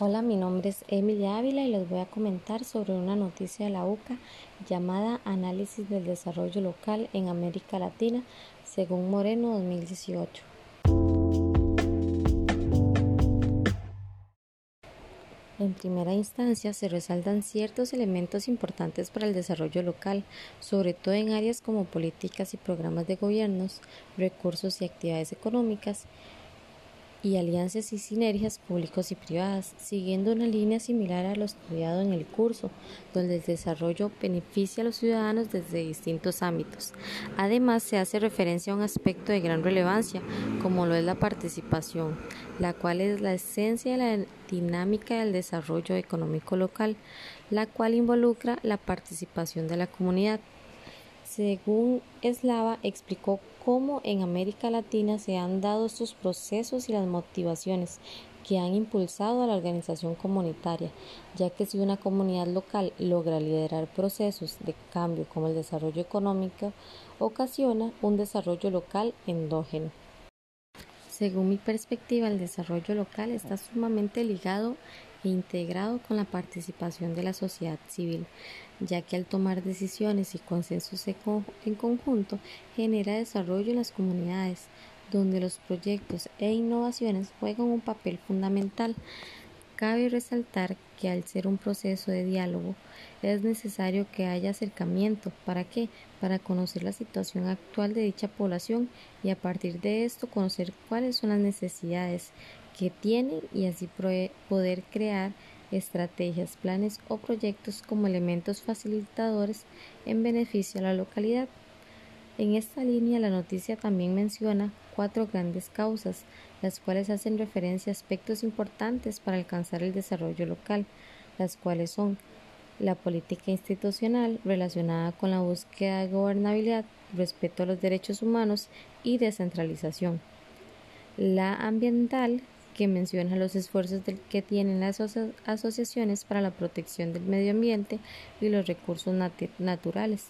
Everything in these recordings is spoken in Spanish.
Hola, mi nombre es Emilia Ávila y les voy a comentar sobre una noticia de la UCA llamada Análisis del Desarrollo Local en América Latina, según Moreno 2018. En primera instancia, se resaltan ciertos elementos importantes para el desarrollo local, sobre todo en áreas como políticas y programas de gobiernos, recursos y actividades económicas, y alianzas y sinergias públicos y privadas, siguiendo una línea similar a lo estudiado en el curso, donde el desarrollo beneficia a los ciudadanos desde distintos ámbitos. Además, se hace referencia a un aspecto de gran relevancia, como lo es la participación, la cual es la esencia de la dinámica del desarrollo económico local, la cual involucra la participación de la comunidad. Según Eslava, explicó cómo en América Latina se han dado estos procesos y las motivaciones que han impulsado a la organización comunitaria, ya que si una comunidad local logra liderar procesos de cambio como el desarrollo económico, ocasiona un desarrollo local endógeno. Según mi perspectiva, el desarrollo local está sumamente ligado e integrado con la participación de la sociedad civil, ya que al tomar decisiones y consensos en conjunto genera desarrollo en las comunidades, donde los proyectos e innovaciones juegan un papel fundamental. Cabe resaltar que al ser un proceso de diálogo es necesario que haya acercamiento. ¿Para qué? Para conocer la situación actual de dicha población y a partir de esto conocer cuáles son las necesidades que tienen y así poder crear estrategias, planes o proyectos como elementos facilitadores en beneficio a la localidad. En esta línea la noticia también menciona cuatro grandes causas, las cuales hacen referencia a aspectos importantes para alcanzar el desarrollo local, las cuales son la política institucional relacionada con la búsqueda de gobernabilidad, respeto a los derechos humanos y descentralización, la ambiental que menciona los esfuerzos que tienen las asociaciones para la protección del medio ambiente y los recursos naturales,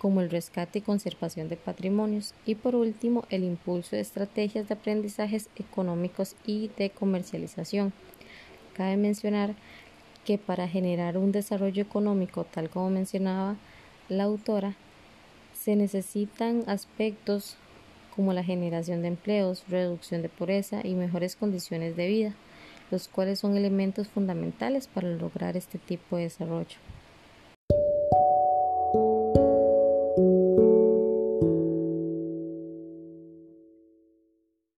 como el rescate y conservación de patrimonios, y por último el impulso de estrategias de aprendizajes económicos y de comercialización. Cabe mencionar que para generar un desarrollo económico, tal como mencionaba la autora, se necesitan aspectos como la generación de empleos, reducción de pobreza y mejores condiciones de vida, los cuales son elementos fundamentales para lograr este tipo de desarrollo.